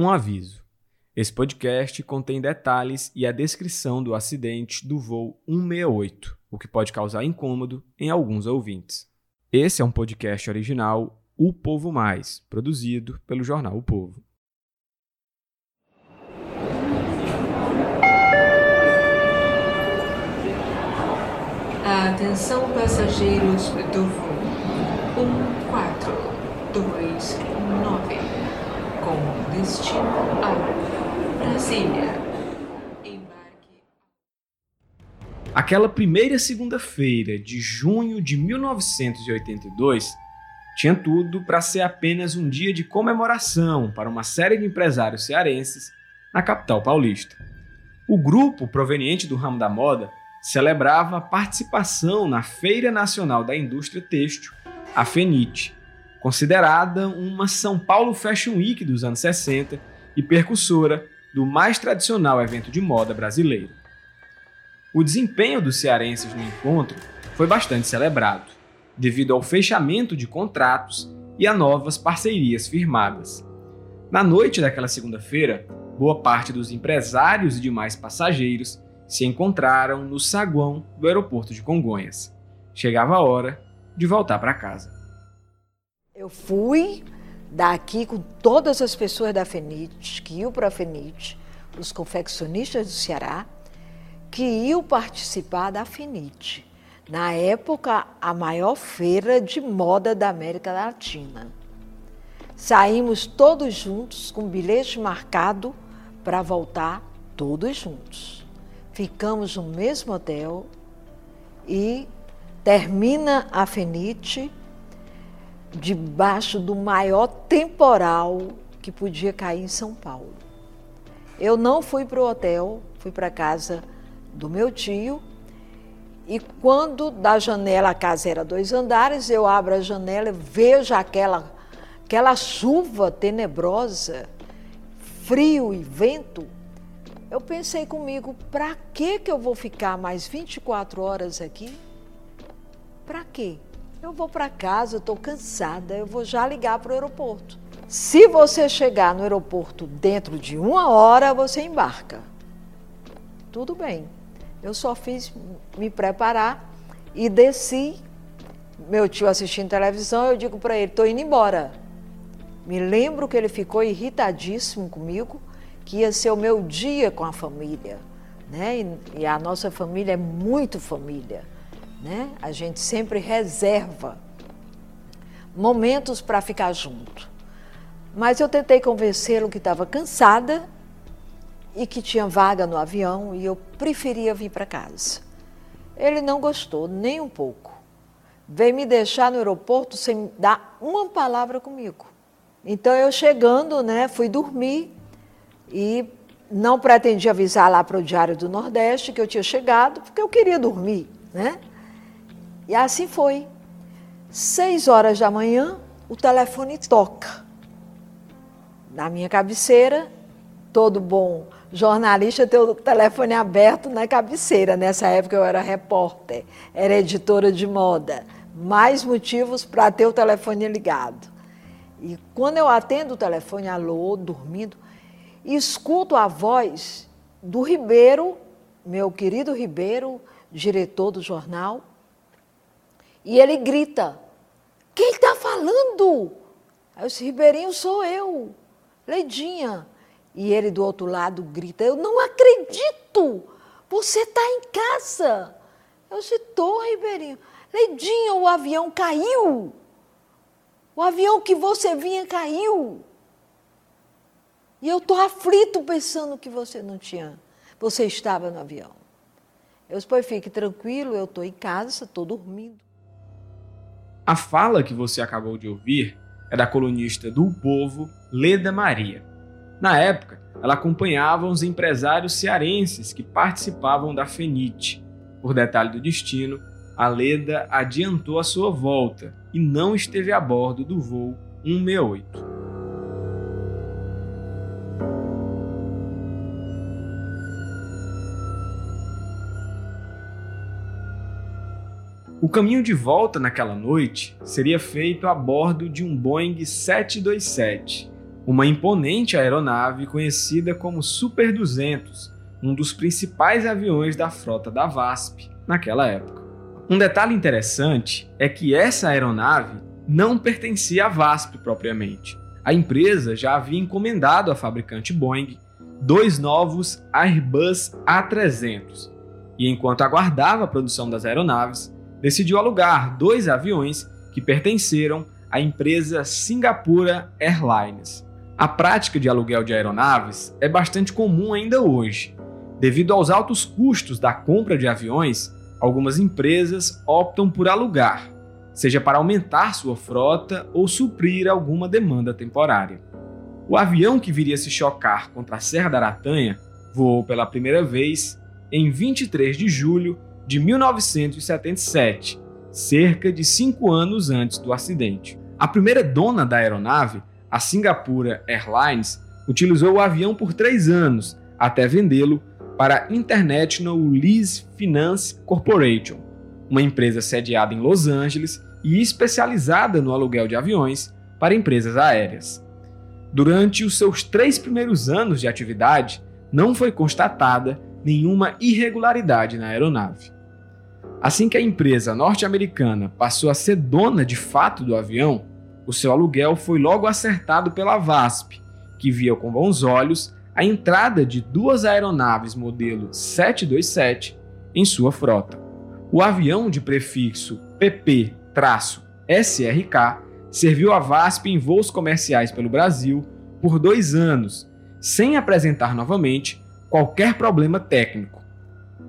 Um aviso: esse podcast contém detalhes e a descrição do acidente do voo 168, o que pode causar incômodo em alguns ouvintes. Esse é um podcast original O Povo Mais, produzido pelo jornal O Povo. Atenção passageiros do voo 1429 com destino a Brasília. Embarque. Aquela primeira segunda-feira de junho de 1982 tinha tudo para ser apenas um dia de comemoração para uma série de empresários cearenses na capital paulista. O grupo, proveniente do ramo da moda, celebrava a participação na Feira Nacional da Indústria Têxtil, a FENIT, considerada uma São Paulo Fashion Week dos anos 60 e percussora do mais tradicional evento de moda brasileiro. O desempenho dos cearenses no encontro foi bastante celebrado, devido ao fechamento de contratos e a novas parcerias firmadas. Na noite daquela segunda-feira, boa parte dos empresários e demais passageiros se encontraram no saguão do aeroporto de Congonhas. Chegava a hora de voltar para casa. Eu fui daqui com todas as pessoas da FENIT, que iam para a FENIT, os confeccionistas do Ceará, que iam participar da FENIT. Na época, a maior feira de moda da América Latina. Saímos todos juntos com bilhete marcado para voltar todos juntos ficamos no mesmo hotel e termina a Fenite debaixo do maior temporal que podia cair em São Paulo. Eu não fui para o hotel, fui para a casa do meu tio e quando da janela, a casa era dois andares, eu abro a janela vejo aquela, aquela chuva tenebrosa, frio e vento eu pensei comigo, para que que eu vou ficar mais 24 horas aqui? Para quê? Eu vou para casa, estou cansada, eu vou já ligar para o aeroporto. Se você chegar no aeroporto dentro de uma hora, você embarca. Tudo bem. Eu só fiz me preparar e desci. Meu tio assistindo televisão, eu digo para ele: estou indo embora. Me lembro que ele ficou irritadíssimo comigo que ia ser o meu dia com a família. Né? E, e a nossa família é muito família. Né? A gente sempre reserva momentos para ficar junto. Mas eu tentei convencê-lo que estava cansada e que tinha vaga no avião e eu preferia vir para casa. Ele não gostou nem um pouco. Veio me deixar no aeroporto sem dar uma palavra comigo. Então eu chegando, né, fui dormir e não pretendi avisar lá para o Diário do Nordeste que eu tinha chegado, porque eu queria dormir, né? E assim foi. Seis horas da manhã, o telefone toca. Na minha cabeceira, todo bom jornalista tem o telefone aberto na cabeceira. Nessa época eu era repórter, era editora de moda. Mais motivos para ter o telefone ligado. E quando eu atendo o telefone, alô, dormindo, escuto a voz do Ribeiro, meu querido Ribeiro, diretor do jornal, e ele grita: Quem está falando? Aí eu disse: Ribeirinho sou eu, Leidinha. E ele do outro lado grita: Eu não acredito! Você está em casa. Eu disse: Estou, Ribeirinho. Leidinha, o avião caiu. O avião que você vinha caiu. E eu estou aflito pensando que você não tinha, você estava no avião. Eu disse, pois fique tranquilo, eu estou em casa, estou dormindo. A fala que você acabou de ouvir é da colunista do Povo, Leda Maria. Na época, ela acompanhava os empresários cearenses que participavam da FENIT. Por detalhe do destino, a Leda adiantou a sua volta e não esteve a bordo do voo 168. O caminho de volta naquela noite seria feito a bordo de um Boeing 727, uma imponente aeronave conhecida como Super 200, um dos principais aviões da frota da VASP naquela época. Um detalhe interessante é que essa aeronave não pertencia à VASP propriamente. A empresa já havia encomendado à fabricante Boeing dois novos Airbus A300 e, enquanto aguardava a produção das aeronaves, decidiu alugar dois aviões que pertenceram à empresa Singapura Airlines. A prática de aluguel de aeronaves é bastante comum ainda hoje. Devido aos altos custos da compra de aviões, algumas empresas optam por alugar, seja para aumentar sua frota ou suprir alguma demanda temporária. O avião que viria se chocar contra a Serra da Aratanha voou pela primeira vez em 23 de julho de 1977, cerca de cinco anos antes do acidente. A primeira dona da aeronave, a Singapura Airlines, utilizou o avião por três anos até vendê-lo para a International Lease Finance Corporation, uma empresa sediada em Los Angeles e especializada no aluguel de aviões para empresas aéreas. Durante os seus três primeiros anos de atividade, não foi constatada nenhuma irregularidade na aeronave. Assim que a empresa norte-americana passou a ser dona de fato do avião, o seu aluguel foi logo acertado pela VASP, que via com bons olhos a entrada de duas aeronaves modelo 727 em sua frota. O avião de prefixo PP-SRK serviu a VASP em voos comerciais pelo Brasil por dois anos, sem apresentar novamente qualquer problema técnico.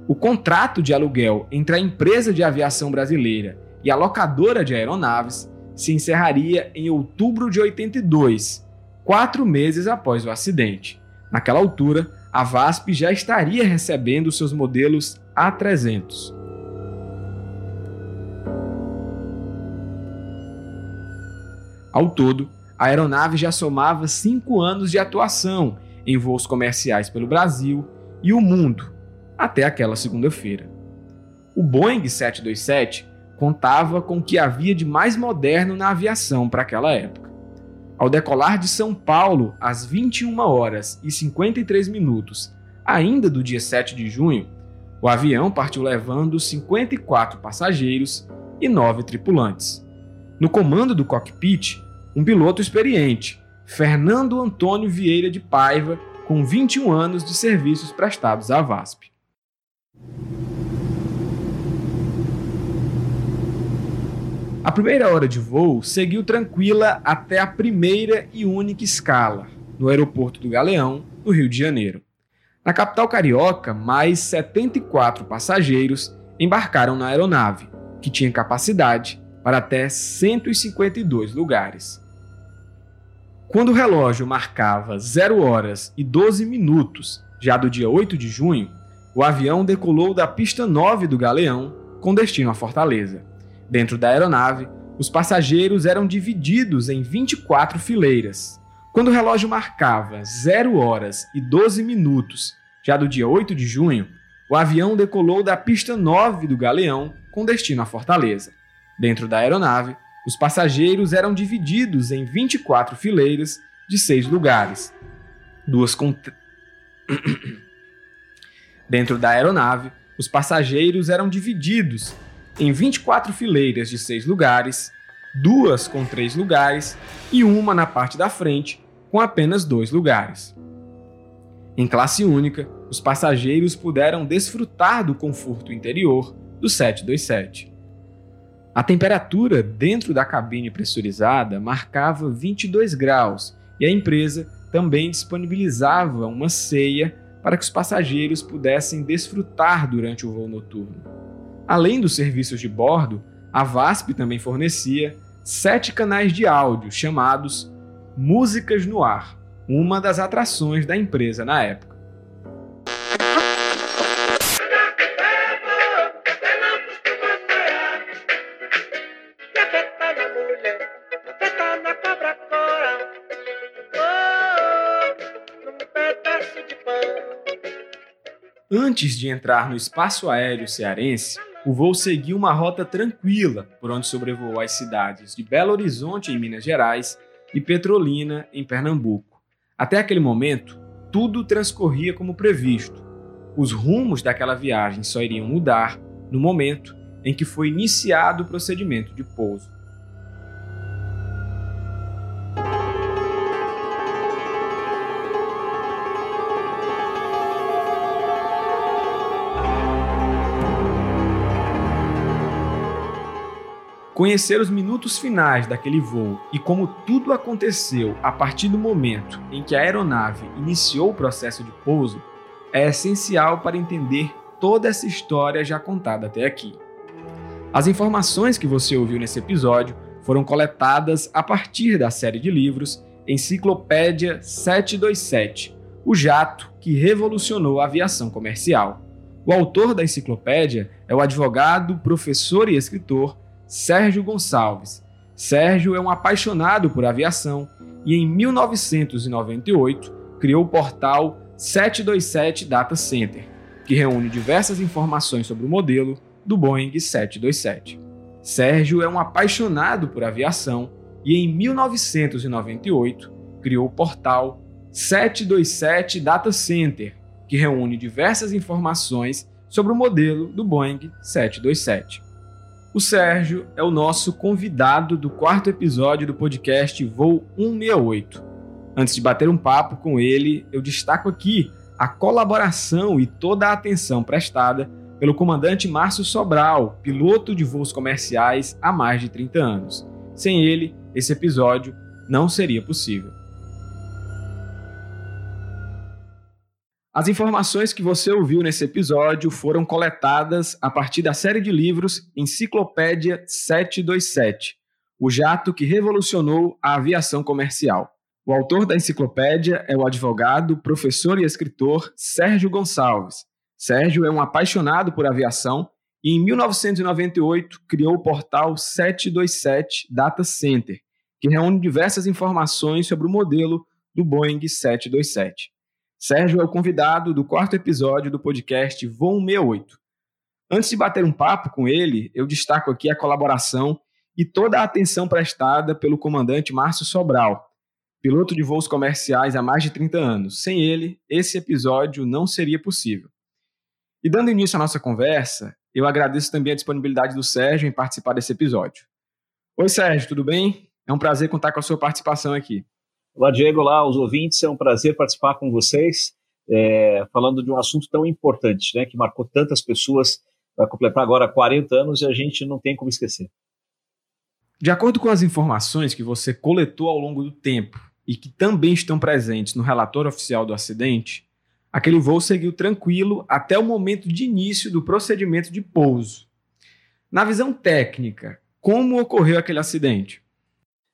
O contrato de aluguel entre a empresa de aviação brasileira e a locadora de aeronaves se encerraria em outubro de 82, quatro meses após o acidente. Naquela altura, a VASP já estaria recebendo seus modelos A300. Ao todo, a aeronave já somava cinco anos de atuação em voos comerciais pelo Brasil e o mundo, até aquela segunda-feira. O Boeing 727 contava com o que havia de mais moderno na aviação para aquela época. Ao decolar de São Paulo às 21 horas e 53 minutos, ainda do dia 7 de junho, o avião partiu levando 54 passageiros e 9 tripulantes. No comando do cockpit, um piloto experiente, Fernando Antônio Vieira de Paiva, com 21 anos de serviços prestados à VASP. A primeira hora de voo seguiu tranquila até a primeira e única escala, no aeroporto do Galeão, no Rio de Janeiro. Na capital carioca, mais 74 passageiros embarcaram na aeronave, que tinha capacidade para até 152 lugares. Quando o relógio marcava 0 horas e 12 minutos, já do dia 8 de junho, o avião decolou da pista 9 do Galeão com destino à Fortaleza. Dentro da aeronave, os passageiros eram divididos em 24 fileiras. Quando o relógio marcava 0 horas e 12 minutos, já do dia 8 de junho, o avião decolou da pista 9 do Galeão com destino à Fortaleza. Dentro da aeronave, os passageiros eram divididos em 24 fileiras de seis lugares. Duas com. Dentro da aeronave, os passageiros eram divididos em 24 fileiras de seis lugares, duas com três lugares e uma na parte da frente com apenas dois lugares. Em classe única, os passageiros puderam desfrutar do conforto interior do 727. A temperatura dentro da cabine pressurizada marcava 22 graus e a empresa também disponibilizava uma ceia para que os passageiros pudessem desfrutar durante o voo noturno. Além dos serviços de bordo, a VASP também fornecia sete canais de áudio chamados Músicas no Ar, uma das atrações da empresa na época. Antes de entrar no espaço aéreo cearense, o voo seguiu uma rota tranquila por onde sobrevoou as cidades de Belo Horizonte, em Minas Gerais, e Petrolina, em Pernambuco. Até aquele momento, tudo transcorria como previsto. Os rumos daquela viagem só iriam mudar no momento em que foi iniciado o procedimento de pouso. Conhecer os minutos finais daquele voo e como tudo aconteceu a partir do momento em que a aeronave iniciou o processo de pouso é essencial para entender toda essa história já contada até aqui. As informações que você ouviu nesse episódio foram coletadas a partir da série de livros Enciclopédia 727, o jato que revolucionou a aviação comercial. O autor da enciclopédia é o advogado, professor e escritor Sérgio Gonçalves. Sérgio é um apaixonado por aviação e em 1998 criou o portal 727 Data Center, que reúne diversas informações sobre o modelo do Boeing 727. Sérgio é um apaixonado por aviação e em 1998 criou o portal 727 Data Center, que reúne diversas informações sobre o modelo do Boeing 727. O Sérgio é o nosso convidado do quarto episódio do podcast Voo 168. Antes de bater um papo com ele, eu destaco aqui a colaboração e toda a atenção prestada pelo comandante Márcio Sobral, piloto de voos comerciais há mais de 30 anos. Sem ele, esse episódio não seria possível. As informações que você ouviu nesse episódio foram coletadas a partir da série de livros Enciclopédia 727, o jato que revolucionou a aviação comercial. O autor da enciclopédia é o advogado, professor e escritor Sérgio Gonçalves. Sérgio é um apaixonado por aviação e, em 1998, criou o portal 727 Data Center, que reúne diversas informações sobre o modelo do Boeing 727. Sérgio é o convidado do quarto episódio do podcast Voo 68. Antes de bater um papo com ele, eu destaco aqui a colaboração e toda a atenção prestada pelo comandante Márcio Sobral, piloto de voos comerciais há mais de 30 anos. Sem ele, esse episódio não seria possível. E dando início à nossa conversa, eu agradeço também a disponibilidade do Sérgio em participar desse episódio. Oi, Sérgio, tudo bem? É um prazer contar com a sua participação aqui. Olá, Diego, olá, os ouvintes, é um prazer participar com vocês, é, falando de um assunto tão importante, né, que marcou tantas pessoas, vai completar agora 40 anos e a gente não tem como esquecer. De acordo com as informações que você coletou ao longo do tempo e que também estão presentes no relatório oficial do acidente, aquele voo seguiu tranquilo até o momento de início do procedimento de pouso. Na visão técnica, como ocorreu aquele acidente?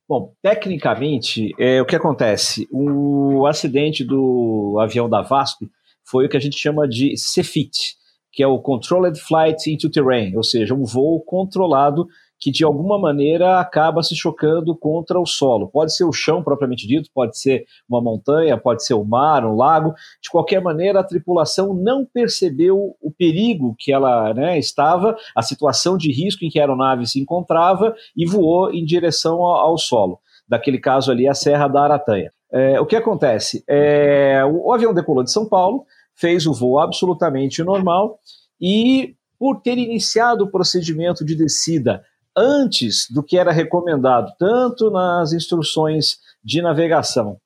Bom, tecnicamente, é, o que acontece? O acidente do avião da VASP foi o que a gente chama de CFIT, que é o Controlled Flight into Terrain, ou seja, um voo controlado que de alguma maneira acaba se chocando contra o solo. Pode ser o chão propriamente dito, pode ser uma montanha, pode ser o mar, um lago. De qualquer maneira, a tripulação não percebeu o perigo que ela né, estava, a situação de risco em que a aeronave se encontrava e voou em direção ao, ao solo. Daquele caso ali, a Serra da Aratanha. É, o que acontece? É, o, o avião decolou de São Paulo, fez o voo absolutamente normal e, por ter iniciado o procedimento de descida antes do que era recomendado, tanto nas instruções de navegação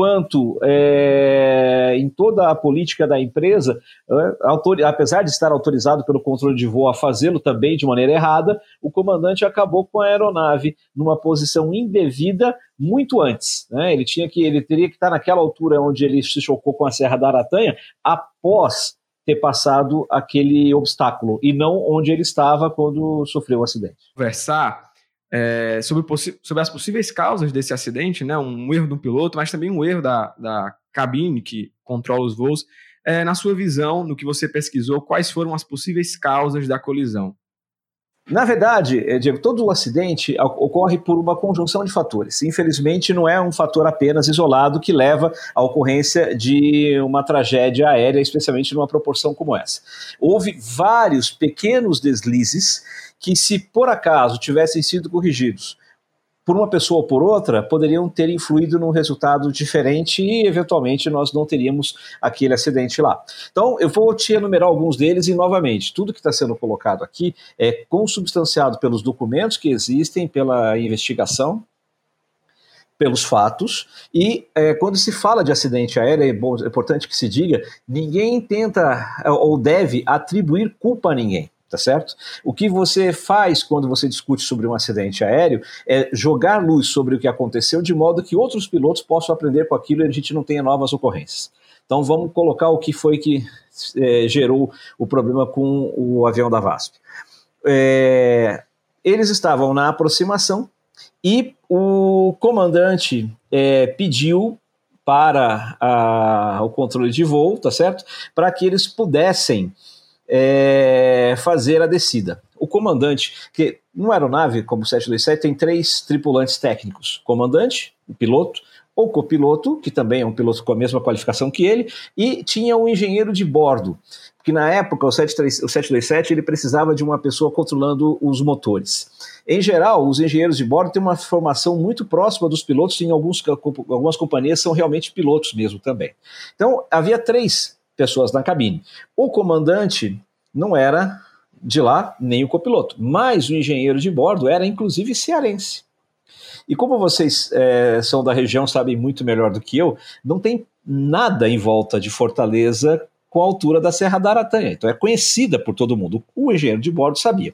quanto é, em toda a política da empresa, é, apesar de estar autorizado pelo controle de voo a fazê-lo também de maneira errada, o comandante acabou com a aeronave numa posição indevida muito antes. Né? Ele tinha que, ele teria que estar naquela altura onde ele se chocou com a Serra da Aratanha após ter passado aquele obstáculo e não onde ele estava quando sofreu o acidente. Conversar é, sobre, sobre, as possíveis causas desse acidente, né, um erro do piloto, mas também um erro da, da cabine que controla os voos. É, na sua visão, no que você pesquisou, quais foram as possíveis causas da colisão? Na verdade, eh, Diego, todo o acidente ocorre por uma conjunção de fatores. Infelizmente, não é um fator apenas isolado que leva à ocorrência de uma tragédia aérea, especialmente numa proporção como essa. Houve vários pequenos deslizes que, se por acaso tivessem sido corrigidos por uma pessoa ou por outra, poderiam ter influído num resultado diferente e, eventualmente, nós não teríamos aquele acidente lá. Então, eu vou te enumerar alguns deles e, novamente, tudo que está sendo colocado aqui é consubstanciado pelos documentos que existem, pela investigação, pelos fatos, e é, quando se fala de acidente aéreo, é, bom, é importante que se diga, ninguém tenta ou deve atribuir culpa a ninguém tá certo? O que você faz quando você discute sobre um acidente aéreo é jogar luz sobre o que aconteceu de modo que outros pilotos possam aprender com aquilo e a gente não tenha novas ocorrências. Então vamos colocar o que foi que é, gerou o problema com o avião da VASP. É, eles estavam na aproximação e o comandante é, pediu para a, o controle de voo, tá certo? Para que eles pudessem é, fazer a descida. O comandante, que numa aeronave como o 727 tem três tripulantes técnicos: comandante, o piloto, o copiloto, que também é um piloto com a mesma qualificação que ele, e tinha um engenheiro de bordo, porque na época o, 73, o 727 ele precisava de uma pessoa controlando os motores. Em geral, os engenheiros de bordo têm uma formação muito próxima dos pilotos, em alguns, algumas companhias são realmente pilotos mesmo também. Então, havia três pessoas na cabine. O comandante não era de lá, nem o copiloto, mas o engenheiro de bordo era inclusive cearense. E como vocês é, são da região, sabem muito melhor do que eu, não tem nada em volta de Fortaleza com a altura da Serra da Aratanha. Então é conhecida por todo mundo. O engenheiro de bordo sabia.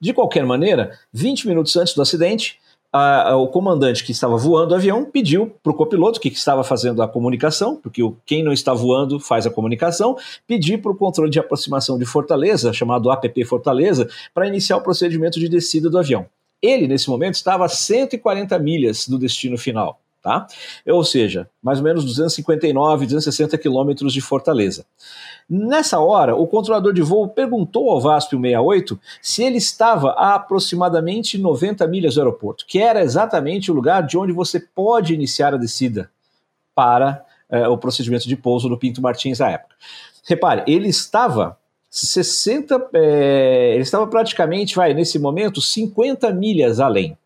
De qualquer maneira, 20 minutos antes do acidente, a, a, o comandante que estava voando o avião pediu para o copiloto, que estava fazendo a comunicação, porque o, quem não está voando faz a comunicação, pedir para o controle de aproximação de Fortaleza, chamado APP Fortaleza, para iniciar o procedimento de descida do avião. Ele, nesse momento, estava a 140 milhas do destino final. Tá? Ou seja, mais ou menos 259, 260 quilômetros de Fortaleza. Nessa hora, o controlador de voo perguntou ao VASP 168 se ele estava a aproximadamente 90 milhas do aeroporto, que era exatamente o lugar de onde você pode iniciar a descida para eh, o procedimento de pouso do Pinto Martins à época. Repare, ele estava 60, eh, ele estava praticamente, vai, nesse momento, 50 milhas além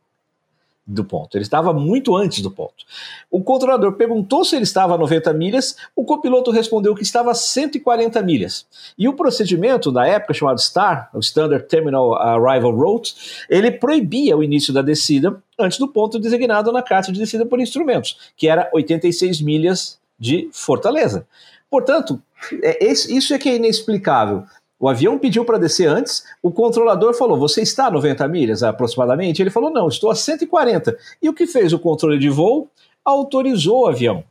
do ponto. Ele estava muito antes do ponto. O controlador perguntou se ele estava a 90 milhas, o copiloto respondeu que estava a 140 milhas. E o procedimento, na época chamado STAR, o Standard Terminal Arrival Route, ele proibia o início da descida antes do ponto designado na carta de descida por instrumentos, que era 86 milhas de Fortaleza. Portanto, é, isso é que é inexplicável. O avião pediu para descer antes, o controlador falou: Você está a 90 milhas aproximadamente? Ele falou: Não, estou a 140. E o que fez o controle de voo? Autorizou o avião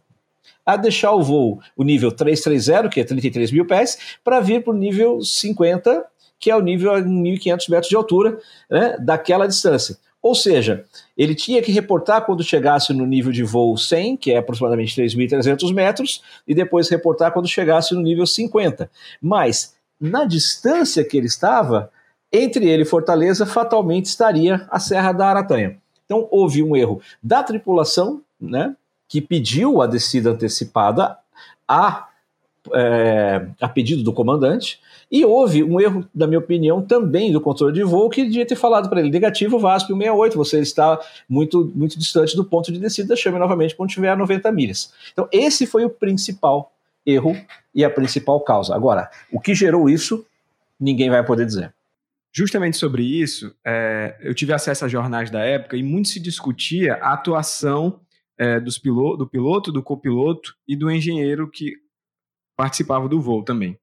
a deixar o voo, o nível 330, que é 33 mil pés, para vir para o nível 50, que é o nível a 1.500 metros de altura, né, daquela distância. Ou seja, ele tinha que reportar quando chegasse no nível de voo 100, que é aproximadamente 3.300 metros, e depois reportar quando chegasse no nível 50. Mas na distância que ele estava, entre ele e Fortaleza, fatalmente estaria a Serra da Aratanha. Então houve um erro da tripulação, né, que pediu a descida antecipada a, é, a pedido do comandante, e houve um erro, na minha opinião, também do controle de voo, que devia ter falado para ele: negativo, VASP 168, você está muito, muito distante do ponto de descida, chame novamente quando tiver a 90 milhas. Então, esse foi o principal erro e a principal causa. Agora, o que gerou isso, ninguém vai poder dizer. Justamente sobre isso, é, eu tive acesso a jornais da época e muito se discutia a atuação é, dos piloto, do piloto, do copiloto e do engenheiro que participava do voo também.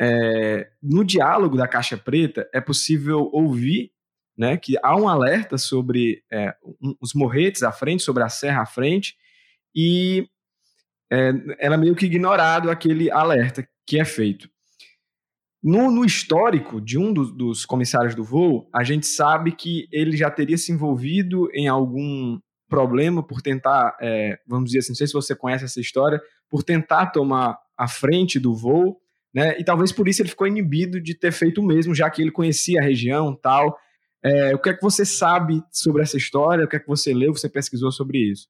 É, no diálogo da caixa preta é possível ouvir né, que há um alerta sobre é, um, os morretes à frente, sobre a serra à frente, e é, era meio que ignorado aquele alerta que é feito. No, no histórico de um do, dos comissários do voo, a gente sabe que ele já teria se envolvido em algum problema por tentar, é, vamos dizer assim, não sei se você conhece essa história, por tentar tomar a frente do voo, né? E talvez por isso ele ficou inibido de ter feito o mesmo, já que ele conhecia a região tal. É, o que é que você sabe sobre essa história? O que é que você leu, você pesquisou sobre isso?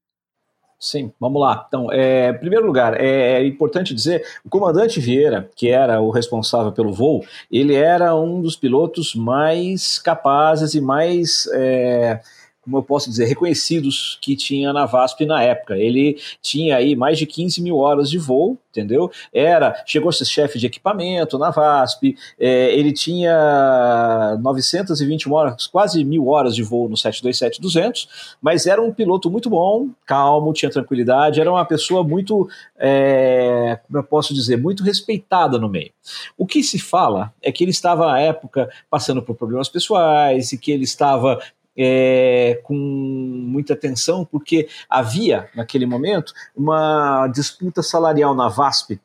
Sim, vamos lá. Então, é, em primeiro lugar, é importante dizer, o comandante Vieira, que era o responsável pelo voo, ele era um dos pilotos mais capazes e mais é, como eu posso dizer, reconhecidos que tinha na VASP na época. Ele tinha aí mais de 15 mil horas de voo, entendeu? Era, chegou a ser chefe de equipamento na VASP, é, ele tinha 920 horas, quase mil horas de voo no 727-200, mas era um piloto muito bom, calmo, tinha tranquilidade, era uma pessoa muito, é, como eu posso dizer, muito respeitada no meio. O que se fala é que ele estava na época passando por problemas pessoais e que ele estava é, com muita atenção, porque havia, naquele momento, uma disputa salarial na VASP,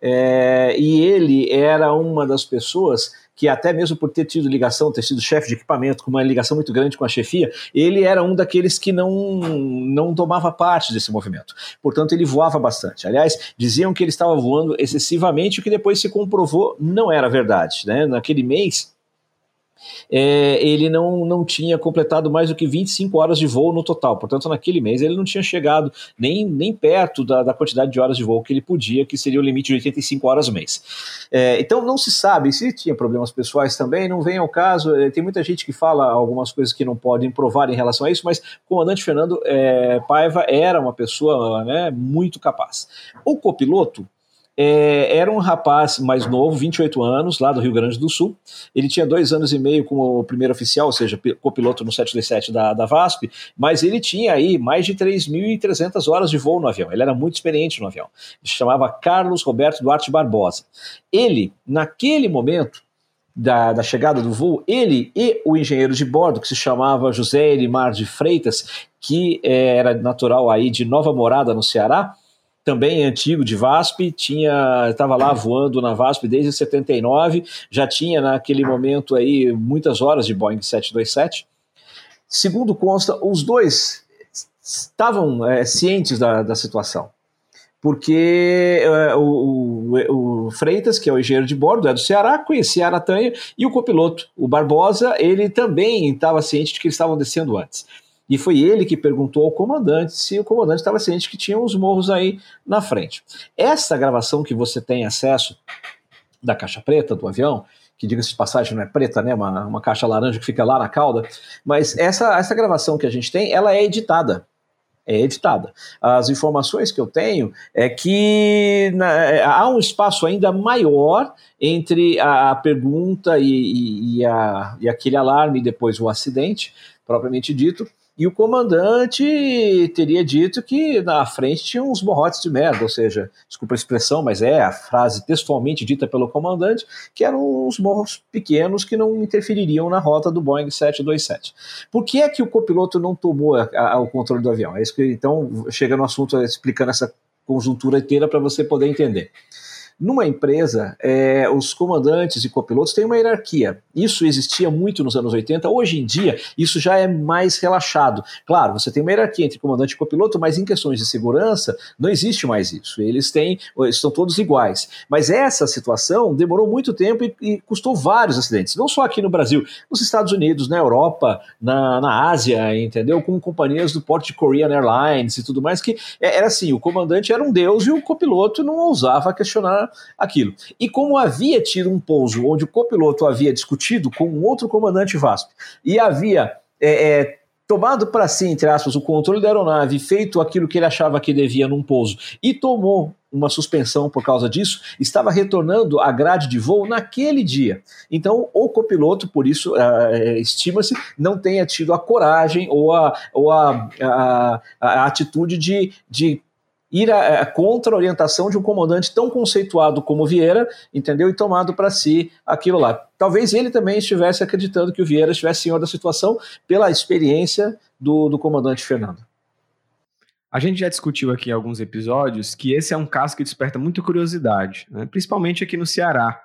é, e ele era uma das pessoas que até mesmo por ter tido ligação, ter sido chefe de equipamento, com uma ligação muito grande com a chefia, ele era um daqueles que não, não tomava parte desse movimento. Portanto, ele voava bastante. Aliás, diziam que ele estava voando excessivamente, o que depois se comprovou não era verdade. Né? Naquele mês, é, ele não, não tinha completado mais do que 25 horas de voo no total. Portanto, naquele mês ele não tinha chegado nem, nem perto da, da quantidade de horas de voo que ele podia, que seria o limite de 85 horas mês. É, então, não se sabe se tinha problemas pessoais também, não vem ao caso. É, tem muita gente que fala algumas coisas que não podem provar em relação a isso, mas o comandante Fernando é, Paiva era uma pessoa né, muito capaz. O copiloto é, era um rapaz mais novo, 28 anos, lá do Rio Grande do Sul. Ele tinha dois anos e meio como primeiro oficial, ou seja, copiloto no 727 da, da VASP, mas ele tinha aí mais de 3.300 horas de voo no avião. Ele era muito experiente no avião. Ele se chamava Carlos Roberto Duarte Barbosa. Ele, naquele momento, da, da, chegada do voo, ele e o engenheiro de bordo, que se chamava José Elimar de Freitas, que é, era natural aí de Nova Morada, no Ceará, também antigo de VASP, tinha estava lá voando na VASP desde 79, já tinha naquele momento aí muitas horas de Boeing 727. Segundo consta, os dois estavam é, cientes da, da situação, porque é, o, o, o, Freitas, que é o engenheiro de bordo, é do Ceará, conhecia a Aratanha, e o copiloto, o Barbosa, ele também estava ciente de que eles estavam descendo antes. E foi ele que perguntou ao comandante se o comandante estava ciente que tinha os morros aí na frente. Essa gravação que você tem acesso da caixa preta do avião, que diga-se de passagem não é preta, né, uma, uma caixa laranja que fica lá na cauda, mas essa, essa gravação que a gente tem, ela é editada é editada. As informações que eu tenho é que na, é, há um espaço ainda maior entre a, a pergunta e, e, e, a, e aquele alarme e depois o acidente, propriamente dito, e o comandante teria dito que na frente tinha uns morrotes de merda, ou seja, desculpa a expressão, mas é a frase textualmente dita pelo comandante, que eram uns morros pequenos que não interfeririam na rota do Boeing 727. Por que é que o copiloto não tomou a, a, o controle do avião? É isso que então chega no assunto explicando essa conjuntura inteira para você poder entender. Numa empresa, é, os comandantes e copilotos têm uma hierarquia. Isso existia muito nos anos 80. Hoje em dia, isso já é mais relaxado. Claro, você tem uma hierarquia entre comandante e copiloto, mas em questões de segurança, não existe mais isso. Eles têm, estão todos iguais. Mas essa situação demorou muito tempo e, e custou vários acidentes. Não só aqui no Brasil, nos Estados Unidos, na Europa, na, na Ásia, entendeu? Com companhias do porte Korean Airlines e tudo mais, que é, era assim: o comandante era um deus e o copiloto não ousava questionar aquilo. E como havia tido um pouso onde o copiloto havia discutido com um outro comandante VASP e havia é, é, tomado para si, entre aspas, o controle da aeronave, feito aquilo que ele achava que devia num pouso e tomou uma suspensão por causa disso, estava retornando à grade de voo naquele dia. Então, o copiloto, por isso, uh, estima-se, não tenha tido a coragem ou a, ou a, a, a atitude de, de ir a, a, contra a orientação de um comandante tão conceituado como Vieira, entendeu? E tomado para si aquilo lá. Talvez ele também estivesse acreditando que o Vieira estivesse senhor da situação pela experiência do, do comandante Fernando. A gente já discutiu aqui em alguns episódios que esse é um caso que desperta muita curiosidade, né? principalmente aqui no Ceará.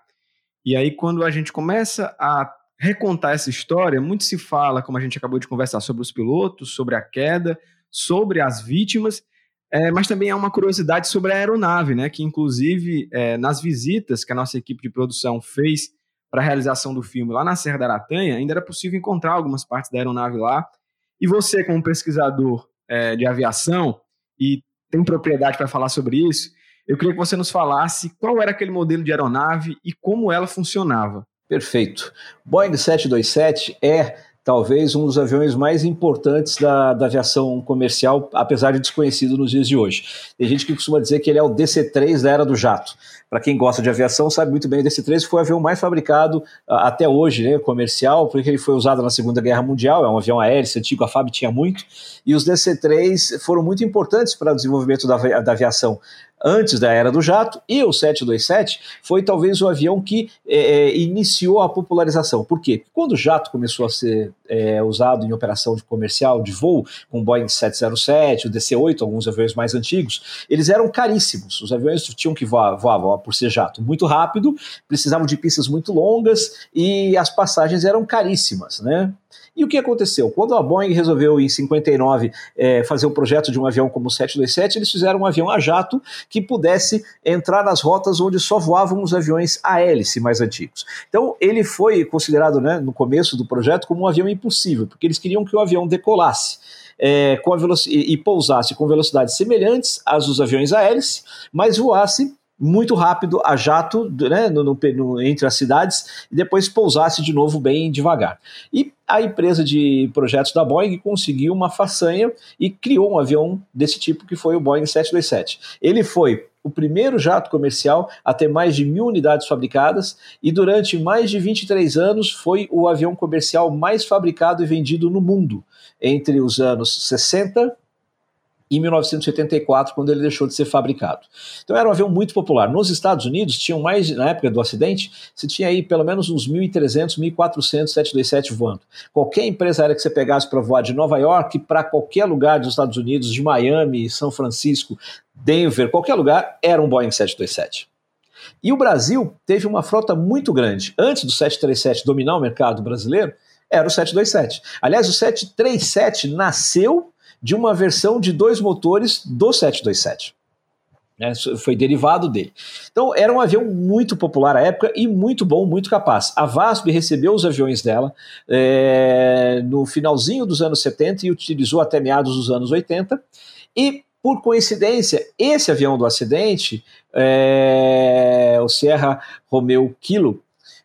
E aí, quando a gente começa a recontar essa história, muito se fala, como a gente acabou de conversar, sobre os pilotos, sobre a queda, sobre as vítimas, é, mas também há uma curiosidade sobre a aeronave, né? Que inclusive é, nas visitas que a nossa equipe de produção fez para a realização do filme lá na Serra da Aratanha, ainda era possível encontrar algumas partes da aeronave lá. E você, como pesquisador é, de aviação e tem propriedade para falar sobre isso, eu queria que você nos falasse qual era aquele modelo de aeronave e como ela funcionava. Perfeito. Boeing 727 é talvez um dos aviões mais importantes da, da aviação comercial, apesar de desconhecido nos dias de hoje. Tem gente que costuma dizer que ele é o DC-3 da era do jato. Para quem gosta de aviação, sabe muito bem, o DC-3 foi o avião mais fabricado até hoje, né, comercial, porque ele foi usado na Segunda Guerra Mundial, é um avião aéreo, antigo, a FAB tinha muito, e os DC-3 foram muito importantes para o desenvolvimento da, da aviação antes da era do jato, e o 727 foi talvez o avião que é, é, iniciou a popularização. Por quê? Quando o jato começou a ser é, usado em operação de comercial de voo, com o Boeing 707, o DC-8, alguns aviões mais antigos, eles eram caríssimos. Os aviões tinham que voar, voar por ser jato muito rápido, precisavam de pistas muito longas e as passagens eram caríssimas, né? E o que aconteceu? Quando a Boeing resolveu, em 59, é, fazer o um projeto de um avião como o 727, eles fizeram um avião a jato que pudesse entrar nas rotas onde só voavam os aviões a hélice mais antigos. Então, ele foi considerado, né, no começo do projeto, como um avião impossível, porque eles queriam que o avião decolasse. É, com a e pousasse com velocidades semelhantes às dos aviões a hélice, mas voasse muito rápido a jato né, no, no, entre as cidades e depois pousasse de novo bem devagar. E a empresa de projetos da Boeing conseguiu uma façanha e criou um avião desse tipo que foi o Boeing 727. Ele foi o primeiro jato comercial a ter mais de mil unidades fabricadas e durante mais de 23 anos foi o avião comercial mais fabricado e vendido no mundo entre os anos 60 em 1984, quando ele deixou de ser fabricado. Então era um avião muito popular. Nos Estados Unidos, tinham mais, na época do acidente, se tinha aí pelo menos uns 1.300, 1.400 727 voando. Qualquer empresa aérea que você pegasse para voar de Nova York para qualquer lugar dos Estados Unidos, de Miami, São Francisco, Denver, qualquer lugar, era um Boeing 727. E o Brasil teve uma frota muito grande. Antes do 737 dominar o mercado brasileiro, era o 727. Aliás, o 737 nasceu de uma versão de dois motores do 727. Né, foi derivado dele. Então, era um avião muito popular à época e muito bom, muito capaz. A VASP recebeu os aviões dela é, no finalzinho dos anos 70 e utilizou até meados dos anos 80. E, por coincidência, esse avião do acidente, é, o Sierra Romeo Kilo,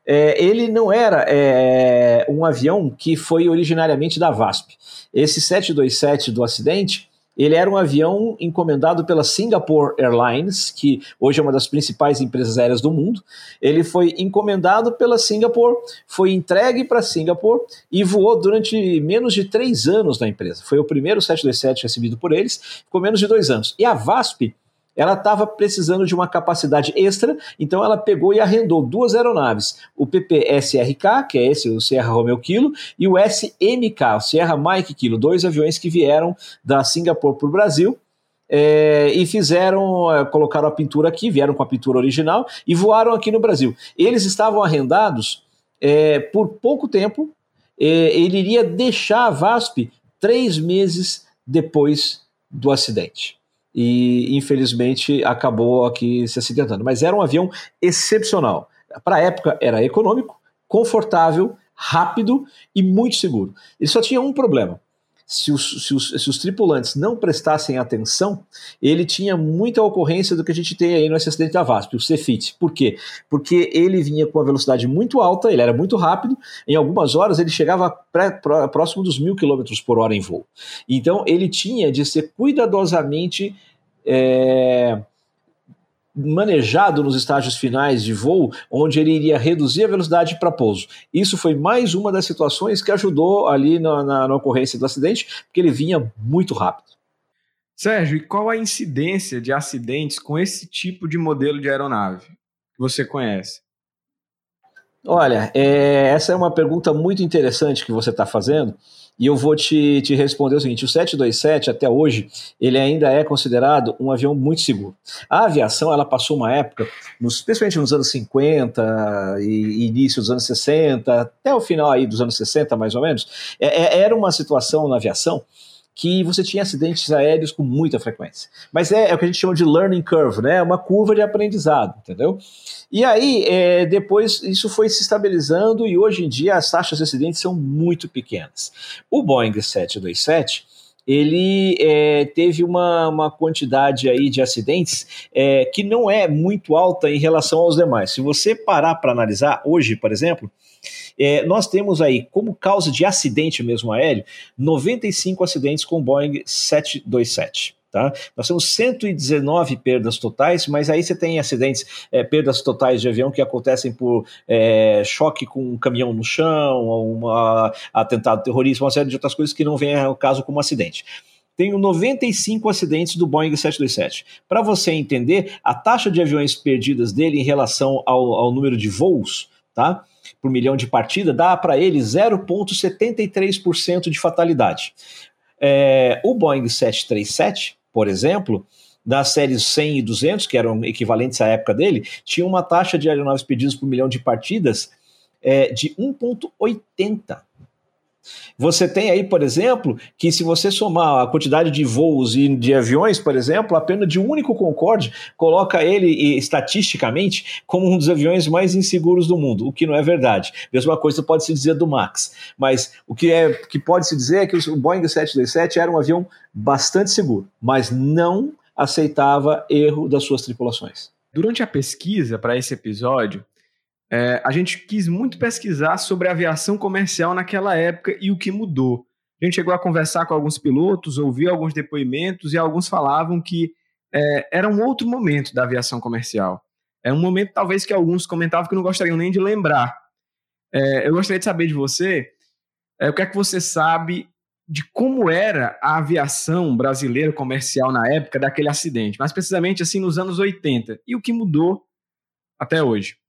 é, ele não era é, um avião que foi originariamente da VASP. Esse 727 do acidente, ele era um avião encomendado pela Singapore Airlines, que hoje é uma das principais empresas aéreas do mundo. Ele foi encomendado pela Singapore, foi entregue para Singapore e voou durante menos de três anos na empresa. Foi o primeiro 727 recebido por eles, ficou menos de dois anos. E a VASP ela estava precisando de uma capacidade extra, então ela pegou e arrendou duas aeronaves, o PPSRK, que é esse, o Sierra Romeo Kilo, e o SMK, o Sierra Mike Kilo, dois aviões que vieram da Singapura para o Brasil, é, e fizeram, é, colocaram a pintura aqui, vieram com a pintura original e voaram aqui no Brasil. Eles estavam arrendados é, por pouco tempo, ele iria deixar a VASP três meses depois do acidente e infelizmente acabou aqui se acidentando. Mas era um avião excepcional. Para a época era econômico, confortável, rápido e muito seguro. Ele só tinha um problema. Se os, se, os, se os, tripulantes não prestassem atenção, ele tinha muita ocorrência do que a gente tem aí no acidente da VASP, o Cefit. Por quê? Porque ele vinha com uma velocidade muito alta, ele era muito rápido, em algumas horas ele chegava pré, próximo dos mil quilômetros por hora em voo. Então ele tinha de ser cuidadosamente é, manejado nos estágios finais de voo, onde ele iria reduzir a velocidade para pouso. Isso foi mais uma das situações que ajudou ali na, na, na ocorrência do acidente, porque ele vinha muito rápido. Sérgio, e qual a incidência de acidentes com esse tipo de modelo de aeronave que você conhece? Olha, é, essa é uma pergunta muito interessante que você está fazendo e eu vou te, te responder o seguinte: o 727 até hoje ele ainda é considerado um avião muito seguro. A aviação ela passou uma época, nos, especialmente nos anos 50 e início dos anos 60, até o final aí dos anos 60 mais ou menos, é, é, era uma situação na aviação que você tinha acidentes aéreos com muita frequência. Mas é, é, o que a gente chama de learning curve, né? É uma curva de aprendizado, entendeu? E aí, é, depois, isso foi se estabilizando e hoje em dia as taxas de acidentes são muito pequenas. O Boeing 727 ele é, teve uma, uma quantidade aí de acidentes é, que não é muito alta em relação aos demais. Se você parar para analisar, hoje, por exemplo, é, nós temos aí, como causa de acidente mesmo aéreo, 95 acidentes com Boeing 727. Tá? Nós temos 119 perdas totais, mas aí você tem acidentes, é, perdas totais de avião que acontecem por é, choque com um caminhão no chão, um atentado terrorista, uma série de outras coisas que não vem ao caso como acidente tenho 95 acidentes do Boeing 727. Para você entender, a taxa de aviões perdidas dele em relação ao, ao número de voos, tá? Por milhão de partida, dá para ele 0,73% de fatalidade. É, o Boeing 737 por exemplo, das séries 100 e 200, que eram equivalentes à época dele, tinha uma taxa de aeronaves perdidas por milhão de partidas é, de 1,80. Você tem aí, por exemplo, que se você somar a quantidade de voos e de aviões, por exemplo, apenas de um único Concorde coloca ele estatisticamente como um dos aviões mais inseguros do mundo, o que não é verdade. Mesma coisa pode se dizer do Max, mas o que é que pode se dizer é que o Boeing 727 era um avião bastante seguro, mas não aceitava erro das suas tripulações. Durante a pesquisa para esse episódio, é, a gente quis muito pesquisar sobre aviação comercial naquela época e o que mudou. A gente chegou a conversar com alguns pilotos, ouvir alguns depoimentos e alguns falavam que é, era um outro momento da aviação comercial. É um momento, talvez, que alguns comentavam que não gostariam nem de lembrar. É, eu gostaria de saber de você é, o que é que você sabe de como era a aviação brasileira comercial na época daquele acidente, mais precisamente assim nos anos 80, e o que mudou até hoje.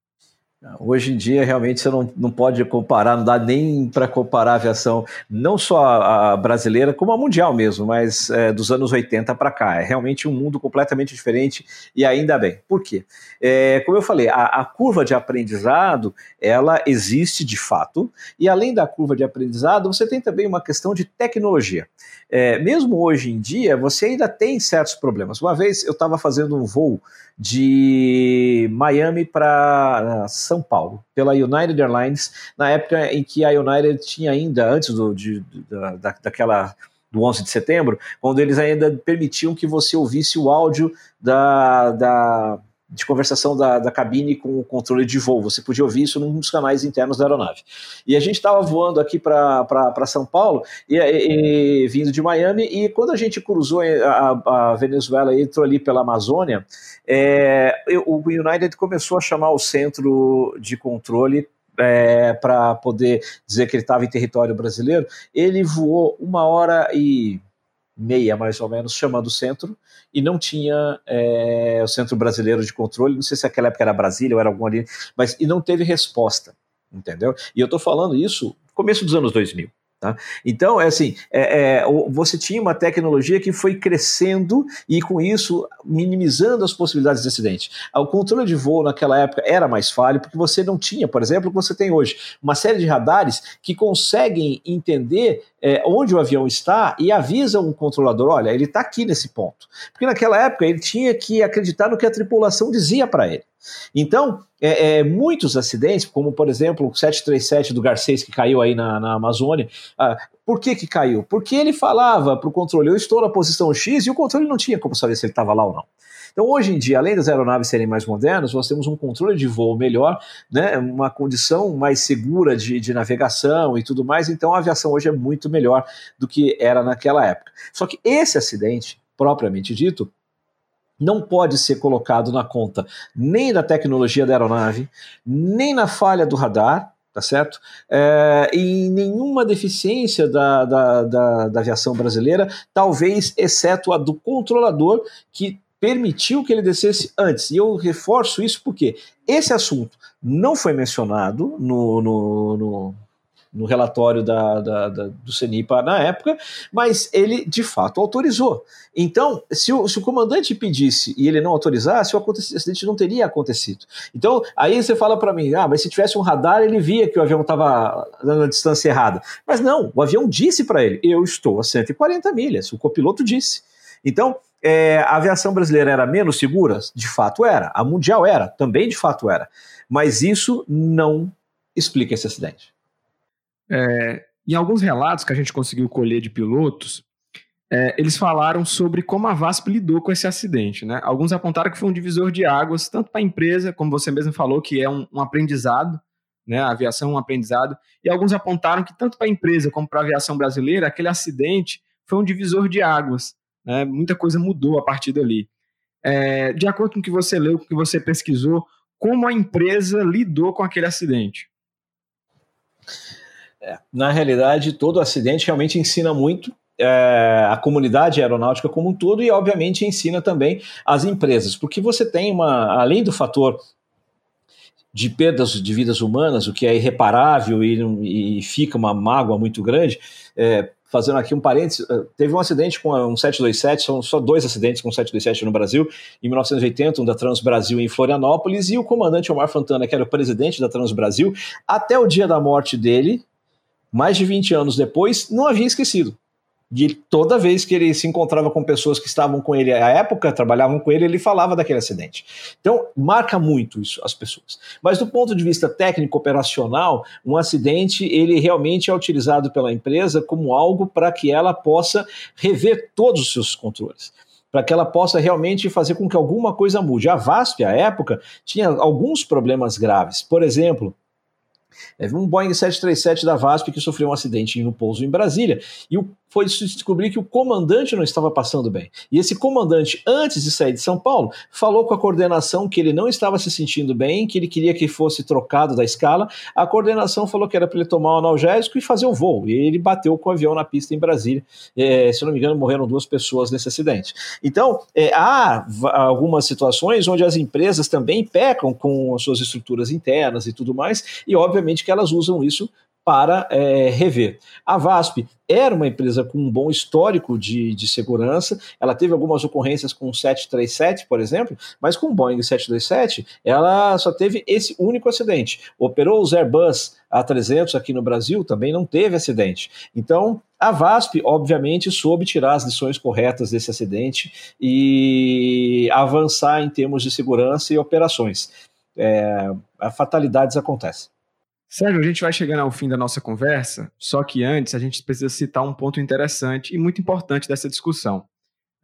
Hoje em dia, realmente, você não, não pode comparar, não dá nem para comparar a aviação, não só a, brasileira, como a mundial mesmo, mas é, dos anos 80 para cá. É realmente um mundo completamente diferente e ainda bem. Por quê? É, como eu falei, a, a, curva de aprendizado, ela existe de fato, e além da curva de aprendizado, você tem também uma questão de tecnologia. É, mesmo hoje em dia, você ainda tem certos problemas. Uma vez eu estava fazendo um voo de Miami para São Paulo, pela United Airlines, na época em que a United tinha ainda, antes do, de, da, daquela do 11 de setembro, quando eles ainda permitiam que você ouvisse o áudio da, da de conversação da, da cabine com o controle de voo. Você podia ouvir isso num dos canais internos da aeronave. E a gente estava voando aqui para São Paulo, e, e, vindo de Miami, e quando a gente cruzou a, a Venezuela e entrou ali pela Amazônia, é, o United começou a chamar o centro de controle é, para poder dizer que ele estava em território brasileiro. Ele voou uma hora e meia, mais ou menos, chamando o centro, e não tinha é, o Centro Brasileiro de Controle, não sei se naquela época era Brasília ou era algum ali, mas e não teve resposta, entendeu? E eu estou falando isso começo dos anos 2000. Tá? Então, é assim, é, é, você tinha uma tecnologia que foi crescendo e, com isso, minimizando as possibilidades de acidente. O controle de voo naquela época era mais falho, porque você não tinha, por exemplo, o que você tem hoje, uma série de radares que conseguem entender é, onde o avião está e avisam o controlador: olha, ele está aqui nesse ponto. Porque naquela época ele tinha que acreditar no que a tripulação dizia para ele. Então, é, é, muitos acidentes, como por exemplo o 737 do Garcês que caiu aí na, na Amazônia, ah, por que, que caiu? Porque ele falava para o controle, eu estou na posição X, e o controle não tinha como saber se ele estava lá ou não. Então, hoje em dia, além das aeronaves serem mais modernas, nós temos um controle de voo melhor, né, uma condição mais segura de, de navegação e tudo mais. Então, a aviação hoje é muito melhor do que era naquela época. Só que esse acidente, propriamente dito, não pode ser colocado na conta nem da tecnologia da aeronave, nem na falha do radar, tá certo? É, e nenhuma deficiência da, da, da, da, aviação brasileira, talvez exceto a do controlador, que permitiu que ele descesse antes. E eu reforço isso porque esse assunto não foi mencionado no, no, no no relatório da, da, da, do CENIPA na época, mas ele de fato autorizou. Então, se o, se o comandante pedisse e ele não autorizasse, o acidente não teria acontecido. Então, aí você fala para mim, ah, mas se tivesse um radar, ele via que o avião estava na distância errada. Mas não, o avião disse para ele, eu estou a 140 milhas, o copiloto disse. Então, é, a aviação brasileira era menos segura? De fato era. A mundial era, também de fato era. Mas isso não explica esse acidente. É, em alguns relatos que a gente conseguiu colher de pilotos, é, eles falaram sobre como a VASP lidou com esse acidente. Né? Alguns apontaram que foi um divisor de águas, tanto para a empresa, como você mesmo falou, que é um, um aprendizado né? A aviação é um aprendizado. E alguns apontaram que tanto para a empresa como para a aviação brasileira, aquele acidente foi um divisor de águas. Né? Muita coisa mudou a partir dali. É, de acordo com o que você leu, com o que você pesquisou, como a empresa lidou com aquele acidente? É, na realidade, todo acidente realmente ensina muito é, a comunidade aeronáutica como um todo e, obviamente, ensina também as empresas, porque você tem uma, além do fator de perdas de vidas humanas, o que é irreparável e, e fica uma mágoa muito grande. É, fazendo aqui um parênteses, é, teve um acidente com um 727, são só dois acidentes com 727 no Brasil, em 1980, um da Transbrasil em Florianópolis, e o comandante Omar Fontana, que era o presidente da Transbrasil, até o dia da morte dele, mais de 20 anos depois, não havia esquecido de toda vez que ele se encontrava com pessoas que estavam com ele à época, trabalhavam com ele, ele falava daquele acidente. Então, marca muito isso as pessoas. Mas do ponto de vista técnico operacional, um acidente, ele realmente é utilizado pela empresa como algo para que ela possa rever todos os seus controles para que ela possa realmente fazer com que alguma coisa mude. A VASP, à época, tinha alguns problemas graves. Por exemplo, um Boeing 737 da VASP que sofreu um acidente no pouso em Brasília e foi descobrir que o comandante não estava passando bem. E esse comandante, antes de sair de São Paulo, falou com a coordenação que ele não estava se sentindo bem, que ele queria que fosse trocado da escala. A coordenação falou que era para ele tomar um analgésico e fazer o voo. E ele bateu com o avião na pista em Brasília. É, se não me engano, morreram duas pessoas nesse acidente. Então, é, há algumas situações onde as empresas também pecam com as suas estruturas internas e tudo mais, e obviamente que elas usam isso para é, rever. A VASP era uma empresa com um bom histórico de, de segurança, ela teve algumas ocorrências com o 737, por exemplo, mas com o Boeing 727, ela só teve esse único acidente. Operou os Airbus A300 aqui no Brasil, também não teve acidente. Então, a VASP, obviamente, soube tirar as lições corretas desse acidente e avançar em termos de segurança e operações. É, fatalidades acontecem. Sérgio, a gente vai chegando ao fim da nossa conversa, só que antes a gente precisa citar um ponto interessante e muito importante dessa discussão.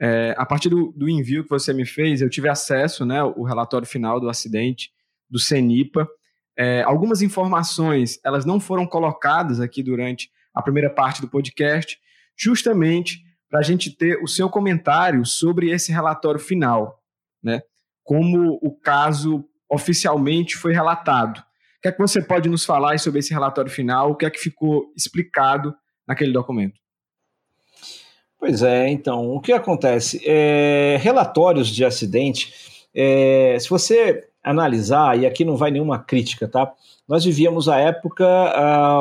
É, a partir do, do, envio que você me fez, eu tive acesso né, ao relatório final do acidente do CENIPA. É, algumas informações elas não foram colocadas aqui durante a primeira parte do podcast, justamente para a gente ter o seu comentário sobre esse relatório final, né? Como o caso oficialmente foi relatado. O que é que você pode nos falar sobre esse relatório final? O que é que ficou explicado naquele documento? Pois é, então, o que acontece? É, relatórios de acidente, é, se você analisar, e aqui não vai nenhuma crítica, tá? Nós vivíamos a época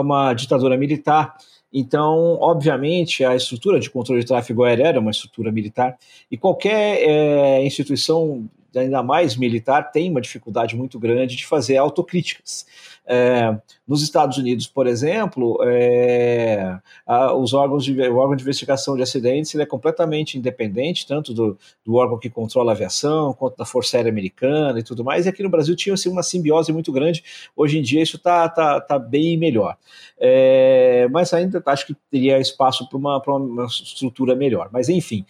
uma ditadura militar, então, obviamente, a estrutura de controle de tráfego aéreo era uma estrutura militar, e qualquer é, instituição ainda mais militar, tem uma dificuldade muito grande de fazer autocríticas. É, nos Estados Unidos, por exemplo, é, a, os órgãos de, o órgão de investigação de acidentes ele é completamente independente, tanto do, do, órgão que controla a aviação, quanto da Força Aérea Americana e tudo mais. E aqui no Brasil tinha assim, uma simbiose muito grande. Hoje em dia isso está tá, tá bem melhor. É, mas ainda acho que teria espaço para uma, uma estrutura melhor. Mas enfim,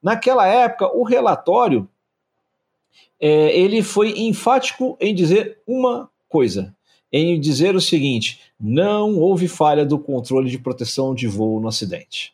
naquela época, o relatório é, ele foi enfático em dizer uma coisa, em dizer o seguinte: não houve falha do controle de proteção de voo no acidente.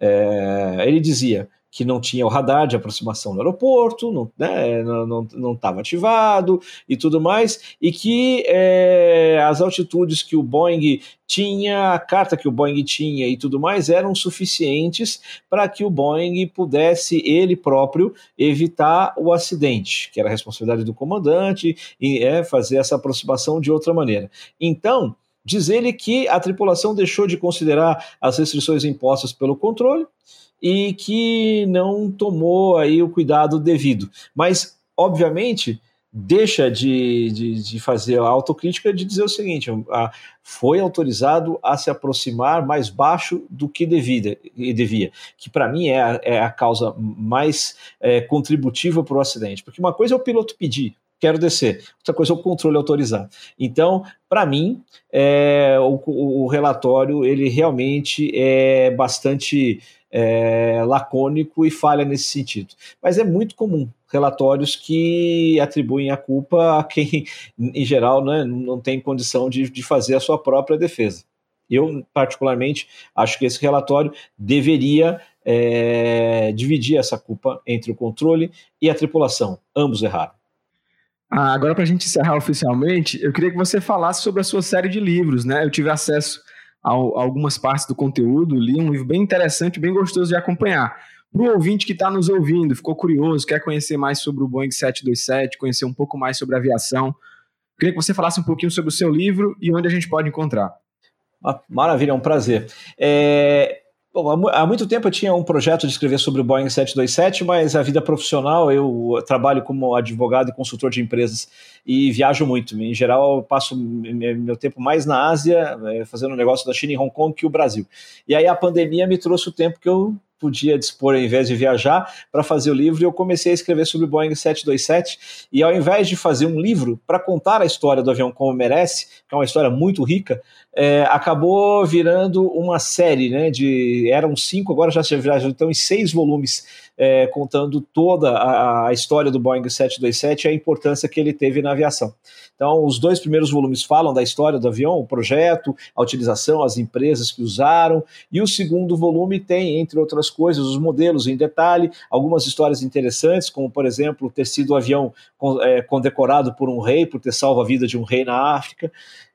É, ele dizia: que não tinha o radar de aproximação no aeroporto, não né, estava não, não, ativado e tudo mais, e que é, as altitudes que o Boeing tinha, a carta que o Boeing tinha e tudo mais eram suficientes para que o Boeing pudesse ele próprio evitar o acidente, que era a responsabilidade do comandante e é, fazer essa aproximação de outra maneira. Então, diz ele que a tripulação deixou de considerar as restrições impostas pelo controle e que não tomou aí o cuidado devido. Mas, obviamente, deixa de, de, de, fazer a autocrítica de dizer o seguinte: a, foi autorizado a se aproximar mais baixo do que devia, devia que para mim é a, é a, causa mais é, contributiva para o acidente. Porque uma coisa é o piloto pedir, quero descer. Outra coisa é o controle autorizar. Então, para mim, é, o, o, relatório ele realmente é bastante é, lacônico e falha nesse sentido. Mas é muito comum. relatórios que atribuem a culpa a quem, em geral, né, não tem condição de, de fazer a sua própria defesa. Eu, particularmente, acho que esse relatório deveria é, dividir essa culpa entre o controle e a tripulação. Ambos erraram. Ah, agora, para a gente encerrar oficialmente, eu queria que você falasse sobre a sua série de livros. Né? Eu tive acesso algumas partes do conteúdo, li um livro bem interessante, bem gostoso de acompanhar. Para o ouvinte que está nos ouvindo, ficou curioso, quer conhecer mais sobre o Boeing 727, conhecer um pouco mais sobre aviação, queria que você falasse um pouquinho sobre o seu livro e onde a gente pode encontrar. Ah, maravilha, é um prazer. É, Bom, há muito tempo eu tinha um projeto de escrever sobre o Boeing 727, mas a vida profissional, eu trabalho como advogado e consultor de empresas e viajo muito. Em geral, eu passo meu tempo mais na Ásia, é, fazendo negócio da China e Hong Kong que o Brasil. E aí a pandemia me trouxe o tempo que eu podia dispor ao invés de viajar para fazer o livro e eu comecei a escrever sobre o Boeing 727 e ao invés de fazer um livro para contar a história do avião como merece, que é uma história muito rica, é, acabou virando uma série, né? De eram cinco, agora já se viraram então em seis volumes é, contando toda a, a, história do Boeing 727 e a importância que ele teve na aviação. Então, os dois primeiros volumes falam da história do avião, o projeto, a utilização, as empresas que usaram, e o segundo volume tem, entre outras coisas, os modelos em detalhe, algumas histórias interessantes, como, por exemplo, ter sido o avião é, condecorado por um rei, por ter salvo a vida de um rei na África,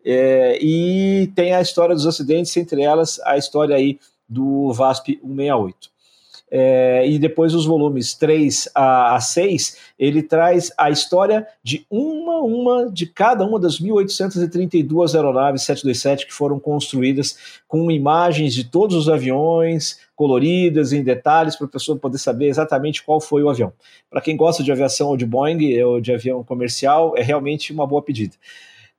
é, e tem a história dos acidentes, entre elas a história aí do VASP 168 é, e depois os volumes 3 a, a 6, ele traz a história de uma uma de cada uma das 1.832 aeronaves 727 que foram construídas com imagens de todos os aviões, coloridas, em detalhes, para a pessoa poder saber exatamente qual foi o avião. Para quem gosta de aviação ou de Boeing ou de avião comercial, é realmente uma boa pedida.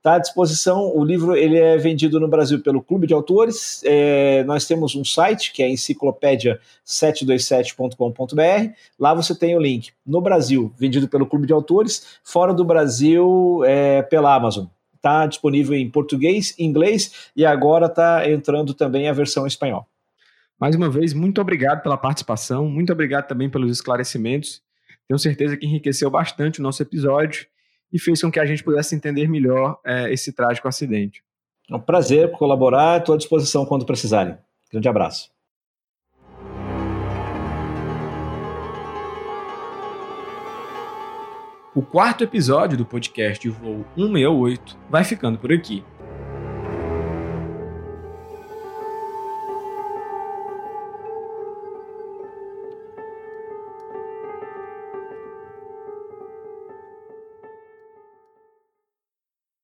Está à disposição. O livro ele é vendido no Brasil pelo Clube de Autores. É, nós temos um site que é enciclopédia727.com.br. Lá você tem o link. No Brasil, vendido pelo Clube de Autores. Fora do Brasil, é, pela Amazon. Está disponível em português, inglês e agora está entrando também a versão espanhol. Mais uma vez, muito obrigado pela participação, muito obrigado também pelos esclarecimentos. Tenho certeza que enriqueceu bastante o nosso episódio e fez com que a gente pudesse entender melhor é, esse trágico acidente. É um prazer colaborar, estou à disposição quando precisarem. Grande abraço. O quarto episódio do podcast Voo 168 vai ficando por aqui.